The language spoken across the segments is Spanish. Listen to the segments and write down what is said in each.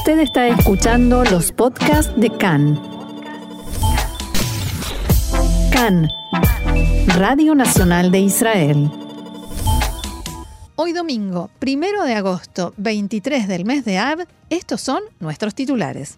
Usted está escuchando los podcasts de CAN. CAN, Radio Nacional de Israel. Hoy domingo, primero de agosto, 23 del mes de Ab, estos son nuestros titulares.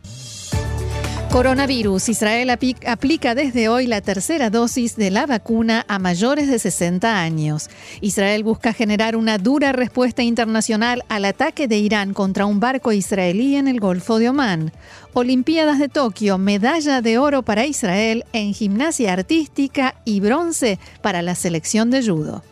Coronavirus. Israel aplica desde hoy la tercera dosis de la vacuna a mayores de 60 años. Israel busca generar una dura respuesta internacional al ataque de Irán contra un barco israelí en el Golfo de Omán. Olimpiadas de Tokio, medalla de oro para Israel en gimnasia artística y bronce para la selección de judo.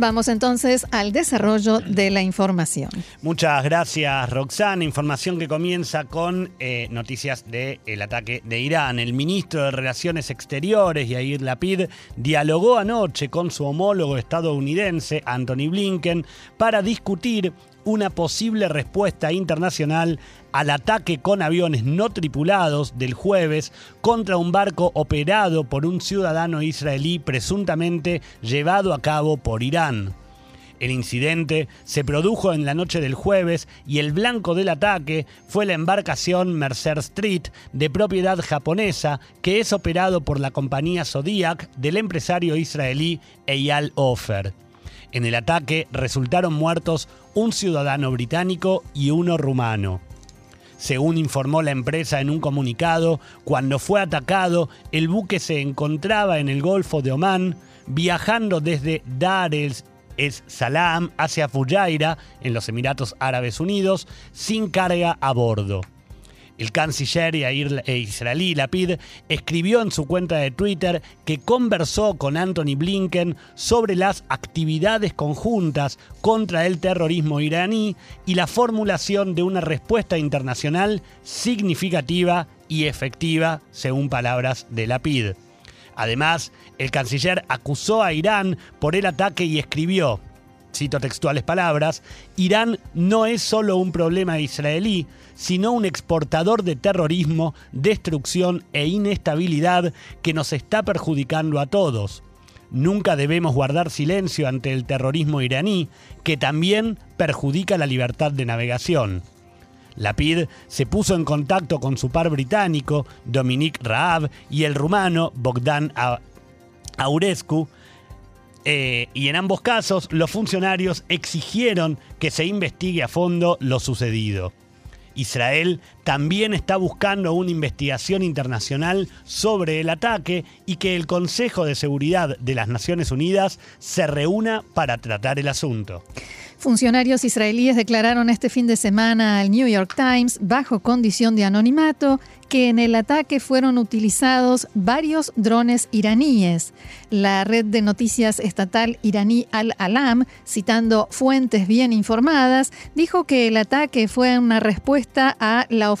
Vamos entonces al desarrollo de la información. Muchas gracias, Roxana. Información que comienza con eh, noticias del ataque de Irán. El ministro de Relaciones Exteriores, Yair Lapid, dialogó anoche con su homólogo estadounidense, Anthony Blinken, para discutir una posible respuesta internacional al ataque con aviones no tripulados del jueves contra un barco operado por un ciudadano israelí presuntamente llevado a cabo por Irán. El incidente se produjo en la noche del jueves y el blanco del ataque fue la embarcación Mercer Street de propiedad japonesa que es operado por la compañía Zodiac del empresario israelí Eyal Ofer. En el ataque resultaron muertos un ciudadano británico y uno rumano. Según informó la empresa en un comunicado, cuando fue atacado, el buque se encontraba en el Golfo de Omán, viajando desde Dar es Salaam hacia Fujairah, en los Emiratos Árabes Unidos, sin carga a bordo. El canciller e israelí Lapid escribió en su cuenta de Twitter que conversó con Anthony Blinken sobre las actividades conjuntas contra el terrorismo iraní y la formulación de una respuesta internacional significativa y efectiva, según palabras de Lapid. Además, el canciller acusó a Irán por el ataque y escribió, cito textuales palabras, Irán no es solo un problema israelí, sino un exportador de terrorismo, destrucción e inestabilidad que nos está perjudicando a todos. Nunca debemos guardar silencio ante el terrorismo iraní, que también perjudica la libertad de navegación. La PID se puso en contacto con su par británico, Dominique Raab, y el rumano, Bogdan Aurescu, eh, y en ambos casos los funcionarios exigieron que se investigue a fondo lo sucedido. Israel también está buscando una investigación internacional sobre el ataque y que el Consejo de Seguridad de las Naciones Unidas se reúna para tratar el asunto. Funcionarios israelíes declararon este fin de semana al New York Times, bajo condición de anonimato, que en el ataque fueron utilizados varios drones iraníes. La red de noticias estatal iraní Al-Alam, citando fuentes bien informadas, dijo que el ataque fue una respuesta a la ofensiva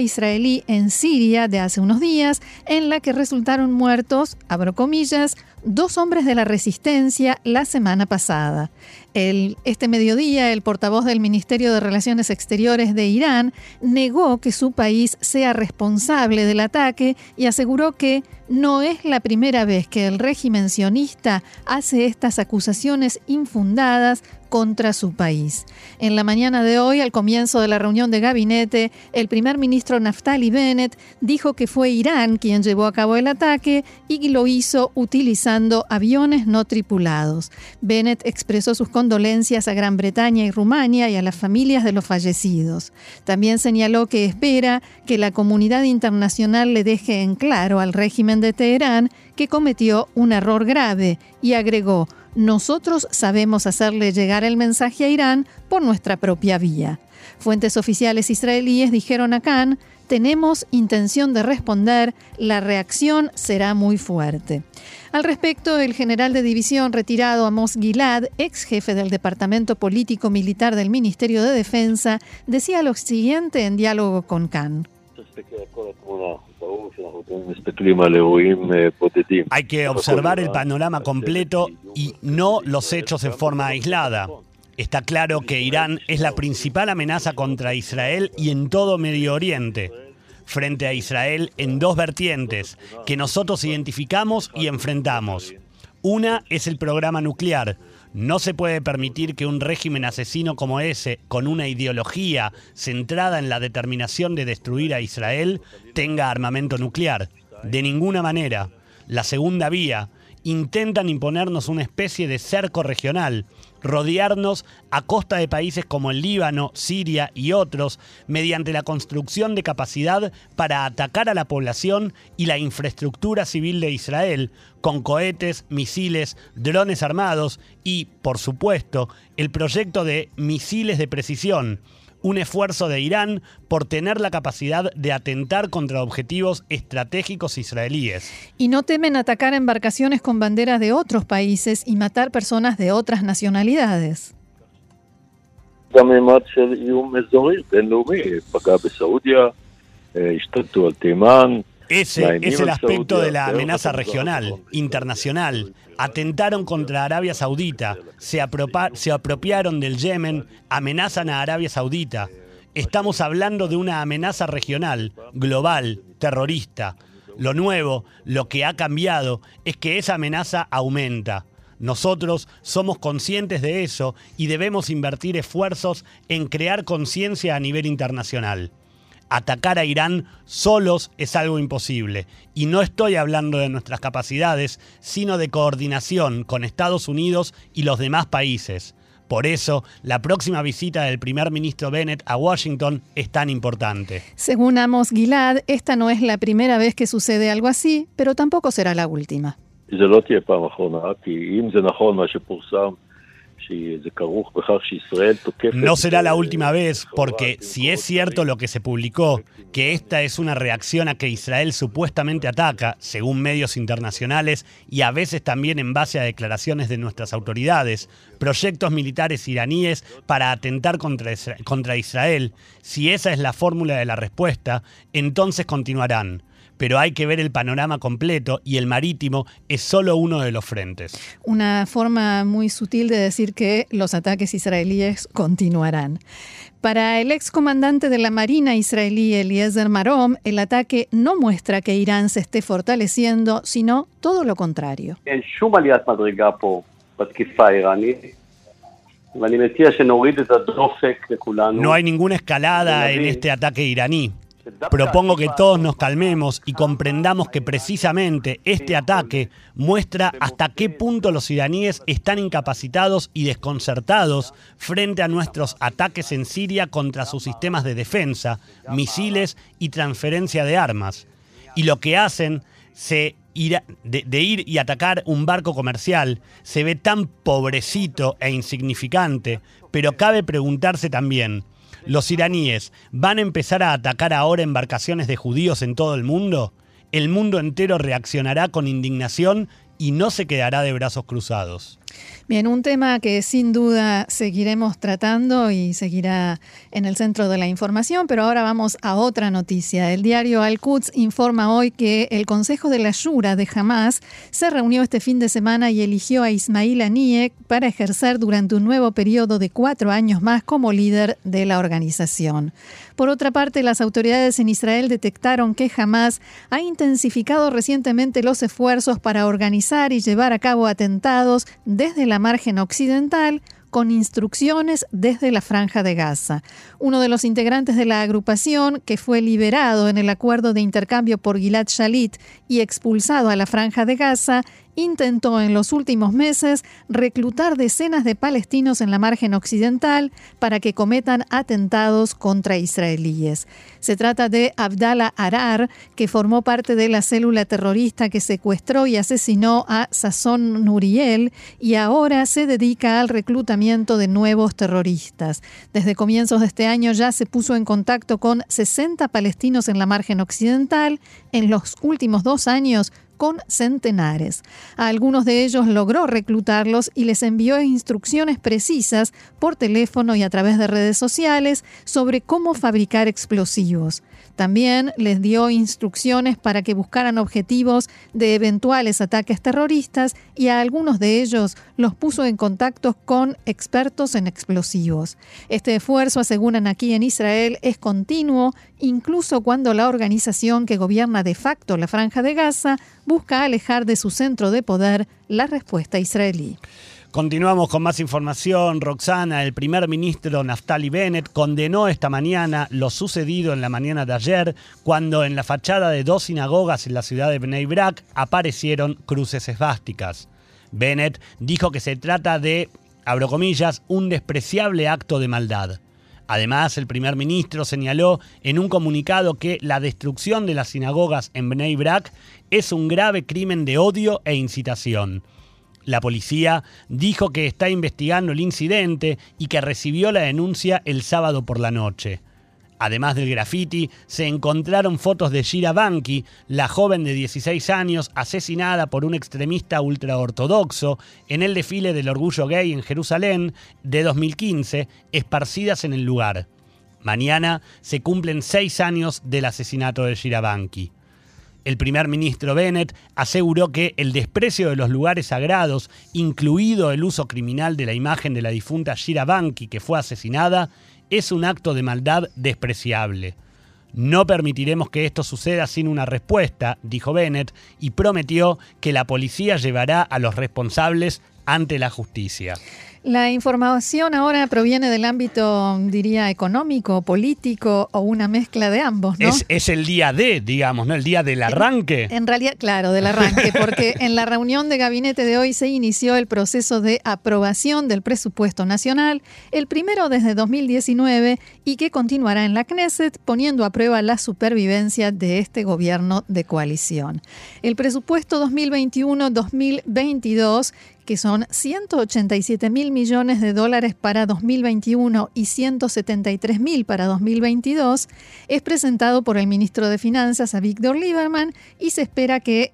israelí en Siria de hace unos días, en la que resultaron muertos, abro comillas, dos hombres de la resistencia la semana pasada. Este mediodía, el portavoz del Ministerio de Relaciones Exteriores de Irán negó que su país sea responsable del ataque y aseguró que no es la primera vez que el régimen sionista hace estas acusaciones infundadas contra su país. En la mañana de hoy, al comienzo de la reunión de gabinete, el primer ministro Naftali Bennett dijo que fue Irán quien llevó a cabo el ataque y lo hizo utilizando aviones no tripulados. Bennett expresó sus condolencias a Gran Bretaña y Rumania y a las familias de los fallecidos. También señaló que espera que la comunidad internacional le deje en claro al régimen de Teherán que cometió un error grave y agregó, nosotros sabemos hacerle llegar el mensaje a Irán por nuestra propia vía. Fuentes oficiales israelíes dijeron a Khan, tenemos intención de responder, la reacción será muy fuerte. Al respecto, el general de división retirado Amos Gilad, ex jefe del Departamento Político Militar del Ministerio de Defensa, decía lo siguiente en diálogo con Khan. Hay que observar el panorama completo y no los hechos en forma aislada. Está claro que Irán es la principal amenaza contra Israel y en todo Medio Oriente. frente a Israel en dos vertientes que nosotros identificamos y enfrentamos. Una es el programa nuclear. No se puede permitir que un régimen asesino como ese, con una ideología centrada en la determinación de destruir a Israel, tenga armamento nuclear. De ninguna manera. La segunda vía, intentan imponernos una especie de cerco regional, rodearnos a costa de países como el Líbano, Siria y otros, mediante la construcción de capacidad para atacar a la población y la infraestructura civil de Israel, con cohetes, misiles, drones armados y, por supuesto, el proyecto de misiles de precisión, un esfuerzo de Irán por tener la capacidad de atentar contra objetivos estratégicos israelíes. Y no temen atacar embarcaciones con banderas de otros países y matar personas de otras nacionalidades. Ese es el aspecto de la amenaza regional, internacional. Atentaron contra Arabia Saudita, se, se apropiaron del Yemen, amenazan a Arabia Saudita. Estamos hablando de una amenaza regional, global, terrorista. Lo nuevo, lo que ha cambiado, es que esa amenaza aumenta. Nosotros somos conscientes de eso y debemos invertir esfuerzos en crear conciencia a nivel internacional atacar a Irán solos es algo imposible. Y no estoy hablando de nuestras capacidades, sino de coordinación con Estados Unidos y los demás países. Por eso, la próxima visita del primer ministro Bennett a Washington es tan importante. Según Amos Gilad, esta no es la primera vez que sucede algo así, pero tampoco será la última. No será la última vez, porque si es cierto lo que se publicó, que esta es una reacción a que Israel supuestamente ataca, según medios internacionales y a veces también en base a declaraciones de nuestras autoridades, proyectos militares iraníes para atentar contra, contra Israel, si esa es la fórmula de la respuesta, entonces continuarán pero hay que ver el panorama completo y el marítimo es solo uno de los frentes. Una forma muy sutil de decir que los ataques israelíes continuarán. Para el excomandante de la Marina israelí Eliezer Marom, el ataque no muestra que Irán se esté fortaleciendo, sino todo lo contrario. No hay ninguna escalada en este ataque iraní. Propongo que todos nos calmemos y comprendamos que precisamente este ataque muestra hasta qué punto los iraníes están incapacitados y desconcertados frente a nuestros ataques en Siria contra sus sistemas de defensa, misiles y transferencia de armas. Y lo que hacen de, ir y atacar un barco comercial se ve tan pobrecito e insignificante, pero cabe preguntarse también, ¿Los iraníes van a empezar a atacar ahora embarcaciones de judíos en todo el mundo? El mundo entero reaccionará con indignación y no se quedará de brazos cruzados. Bien, un tema que sin duda seguiremos tratando y seguirá en el centro de la información, pero ahora vamos a otra noticia. El diario Al-Quds informa hoy que el Consejo de la Shura de Hamas se reunió este fin de semana y eligió a Ismail Aniek para ejercer durante un nuevo periodo de cuatro años más como líder de la organización. Por otra parte, las autoridades en Israel detectaron que Hamas ha intensificado recientemente los esfuerzos para organizar y llevar a cabo atentados desde la margen occidental con instrucciones desde la franja de Gaza. Uno de los integrantes de la agrupación, que fue liberado en el acuerdo de intercambio por Gilad Shalit y expulsado a la franja de Gaza, intentó en los últimos meses reclutar decenas de palestinos en la margen occidental para que cometan atentados contra israelíes. Se trata de Abdallah Arar, que formó parte de la célula terrorista que secuestró y asesinó a Sasson Nuriel y ahora se dedica al reclutamiento de nuevos terroristas. Desde comienzos de este año ya se puso en contacto con 60 palestinos en la margen occidental. En los últimos dos años con centenares. A algunos de ellos logró reclutarlos y les envió instrucciones precisas por teléfono y a través de redes sociales sobre cómo fabricar explosivos. También les dio instrucciones para que buscaran objetivos de eventuales ataques terroristas y a algunos de ellos los puso en contacto con expertos en explosivos. Este esfuerzo, aseguran aquí en Israel, es continuo, incluso cuando la organización que gobierna de facto la franja de Gaza busca alejar de su centro de poder la respuesta israelí. Continuamos con más información. Roxana, el primer ministro Naftali Bennett condenó esta mañana lo sucedido en la mañana de ayer cuando en la fachada de dos sinagogas en la ciudad de Bnei Brak aparecieron cruces esvásticas. Bennett dijo que se trata de, abro comillas, un despreciable acto de maldad. Además, el primer ministro señaló en un comunicado que la destrucción de las sinagogas en Bnei Brak es un grave crimen de odio e incitación. La policía dijo que está investigando el incidente y que recibió la denuncia el sábado por la noche. Además del graffiti, se encontraron fotos de Shira Banki, la joven de 16 años asesinada por un extremista ultraortodoxo en el desfile del orgullo gay en Jerusalén de 2015, esparcidas en el lugar. Mañana se cumplen seis años del asesinato de Shira Banki. El primer ministro Bennett aseguró que el desprecio de los lugares sagrados, incluido el uso criminal de la imagen de la difunta Shira Banki que fue asesinada, es un acto de maldad despreciable. No permitiremos que esto suceda sin una respuesta, dijo Bennett, y prometió que la policía llevará a los responsables ante la justicia. La información ahora proviene del ámbito, diría, económico, político o una mezcla de ambos, ¿no? Es, el día de, digamos, ¿no? El día del arranque. En, realidad, claro, del arranque, porque en la reunión de gabinete de hoy se inició el proceso de aprobación del presupuesto nacional, el primero desde 2019 y que continuará en la Knesset, poniendo a prueba la supervivencia de este gobierno de coalición. El presupuesto 2021-2022 que son 187 mil millones de dólares para 2021 y 173 mil para 2022, es presentado por el ministro de Finanzas, a Víctor Lieberman, y se espera que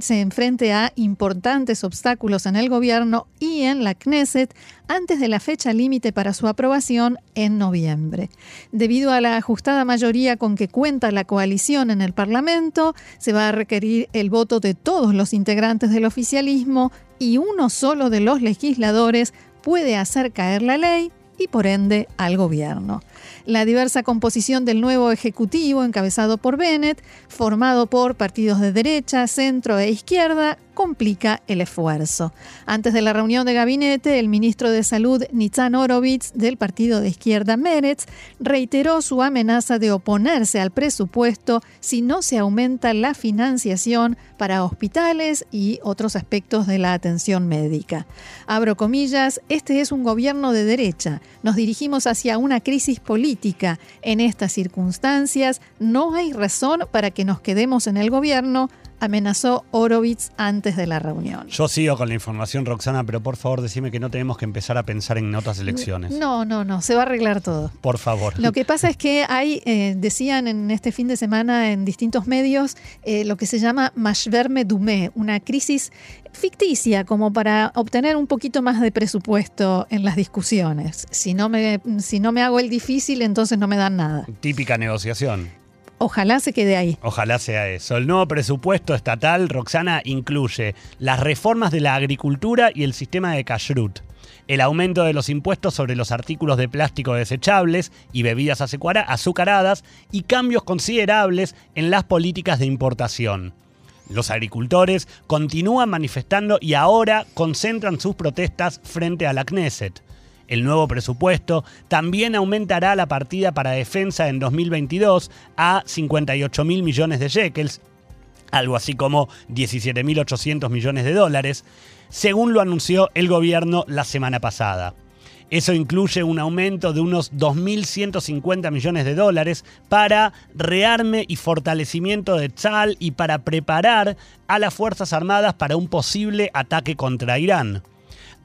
se enfrente a importantes obstáculos en el gobierno y en la Knesset antes de la fecha límite para su aprobación en noviembre. Debido a la ajustada mayoría con que cuenta la coalición en el Parlamento, se va a requerir el voto de todos los integrantes del oficialismo y uno solo de los legisladores puede hacer caer la ley y por ende al gobierno. La diversa composición del nuevo Ejecutivo, encabezado por Bennett, formado por partidos de derecha, centro e izquierda, complica el esfuerzo. Antes de la reunión de gabinete, el ministro de Salud, Nitzan Orovitz, del partido de izquierda Meretz, reiteró su amenaza de oponerse al presupuesto si no se aumenta la financiación para hospitales y otros aspectos de la atención médica. Abro comillas, este es un gobierno de derecha. Nos dirigimos hacia una crisis política. En estas circunstancias no hay razón para que nos quedemos en el gobierno amenazó Horowitz antes de la reunión. Yo sigo con la información, Roxana, pero por favor decime que no tenemos que empezar a pensar en otras elecciones. No, no, no, se va a arreglar todo. Por favor. Lo que pasa es que hay, eh, decían en este fin de semana en distintos medios, eh, lo que se llama Mashverme Dumé, una crisis ficticia como para obtener un poquito más de presupuesto en las discusiones. Si no me, si no me hago el difícil, entonces no me dan nada. Típica negociación. Ojalá se quede ahí. Ojalá sea eso. El nuevo presupuesto estatal, Roxana, incluye las reformas de la agricultura y el sistema de kashrut, el aumento de los impuestos sobre los artículos de plástico desechables y bebidas azucaradas y cambios considerables en las políticas de importación. Los agricultores continúan manifestando y ahora concentran sus protestas frente a la Knesset. El nuevo presupuesto también aumentará la partida para defensa en 2022 a 58 mil millones de shekels, algo así como 17.800 millones de dólares, según lo anunció el gobierno la semana pasada. Eso incluye un aumento de unos 2.150 millones de dólares para rearme y fortalecimiento de Tzal y para preparar a las Fuerzas Armadas para un posible ataque contra Irán.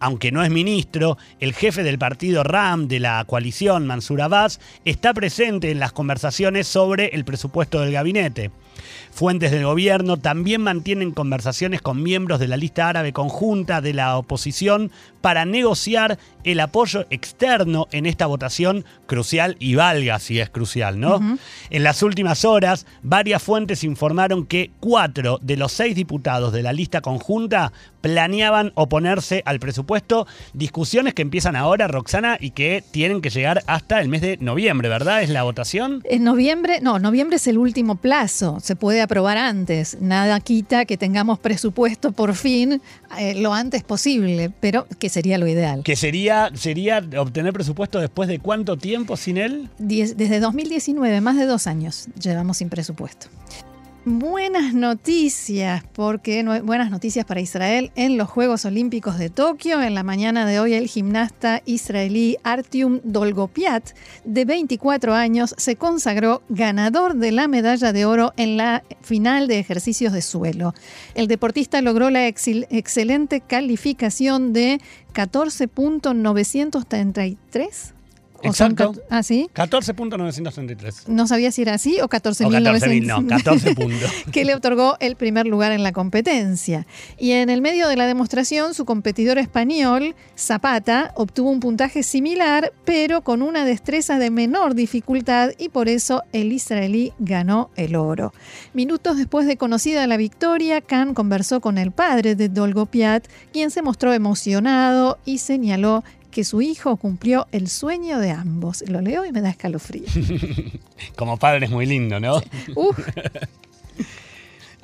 Aunque no es ministro, el jefe del partido RAM de la coalición, Mansur Abbas, está presente en las conversaciones sobre el presupuesto del gabinete. Fuentes del gobierno también mantienen conversaciones con miembros de la lista árabe conjunta de la oposición para negociar el apoyo externo en esta votación crucial y valga si es crucial, ¿no? En las últimas horas, varias fuentes informaron que cuatro de los seis diputados de la lista conjunta planeaban oponerse al presupuesto. Discusiones que empiezan ahora, Roxana, y que tienen que llegar hasta el mes de noviembre, ¿verdad? ¿Es la votación? En noviembre, no, noviembre es el último plazo. Se puede aprobar antes. Nada quita que tengamos presupuesto por fin eh, lo antes posible, pero que sería lo ideal. Que sería, sería obtener presupuesto después de cuánto tiempo sin él? desde 2019, más de dos años llevamos sin presupuesto. Buenas noticias, porque buenas noticias para Israel en los Juegos Olímpicos de Tokio. En la mañana de hoy el gimnasta israelí Artium Dolgopiat, de 24 años, se consagró ganador de la medalla de oro en la final de ejercicios de suelo. El deportista logró la excelente calificación de 14.933 Exacto. ¿Ah, sí? 14.933. No sabía si era así o 14.900. no, 14 puntos. que le otorgó el primer lugar en la competencia. Y en el medio de la demostración, su competidor español, Zapata, obtuvo un puntaje similar, pero con una destreza de menor dificultad y por eso el israelí ganó el oro. Minutos después de conocida la victoria, Khan conversó con el padre de Dolgopiat, quien se mostró emocionado y señaló que su hijo cumplió el sueño de ambos. Lo leo y me da escalofrío. Como padre es muy lindo, ¿no?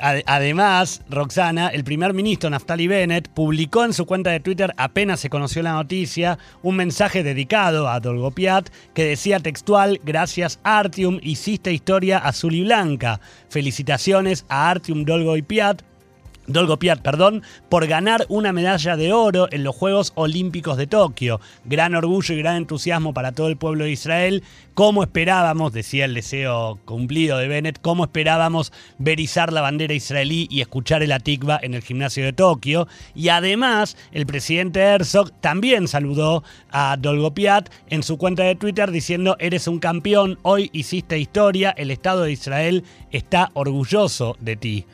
Además, Roxana, el primer ministro Naftali Bennett publicó en su cuenta de Twitter, apenas se conoció la noticia, un mensaje dedicado a Dolgopiat que decía textual: Gracias, Artium, hiciste historia azul y blanca. Felicitaciones a Artium Dolgopiat Dolgopiat, perdón, por ganar una medalla de oro en los Juegos Olímpicos de Tokio. Gran orgullo y gran entusiasmo para todo el pueblo de Israel. Como esperábamos, decía el deseo cumplido de Bennett, como esperábamos ver izar la bandera israelí y escuchar el Atikva en el gimnasio de Tokio. Y además, el presidente Herzog también saludó a Dolgopiat en su cuenta de Twitter diciendo: Eres un campeón, hoy hiciste historia, el Estado de Israel está orgulloso de ti.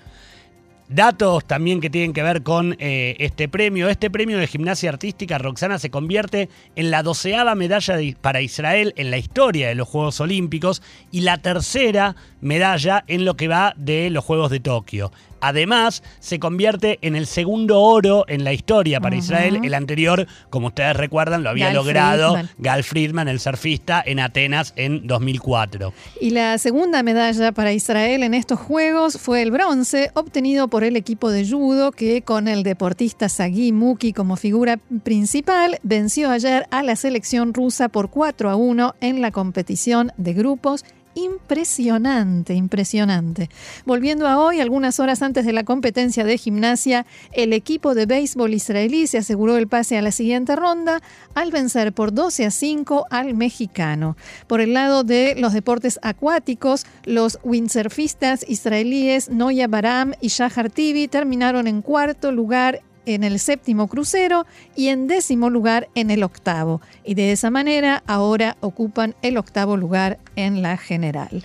Datos también que tienen que ver con eh, este premio. Este premio de gimnasia artística, Roxana, se convierte en la doceava medalla para Israel en la historia de los Juegos Olímpicos y la tercera medalla en lo que va de los Juegos de Tokio. Además, se convierte en el segundo oro en la historia para Israel. El anterior, como ustedes recuerdan, lo había logrado Gal Friedman, el surfista, en Atenas en 2004. Y la segunda medalla para Israel en estos Juegos fue el bronce, obtenido por el equipo de judo que con el deportista Sagi Muki como figura principal venció ayer a la selección rusa por 4 a 1 en la competición de grupos impresionante, impresionante. Volviendo a hoy, algunas horas antes de la competencia de gimnasia, el equipo de béisbol israelí se aseguró el pase a la siguiente ronda al vencer por 12 a 5 al mexicano. Por el lado de los deportes acuáticos, los windsurfistas israelíes Noya Baram y Shahar Tibi terminaron en cuarto lugar en el séptimo crucero y en décimo lugar en el octavo. Y de esa manera ahora ocupan el octavo lugar en la general.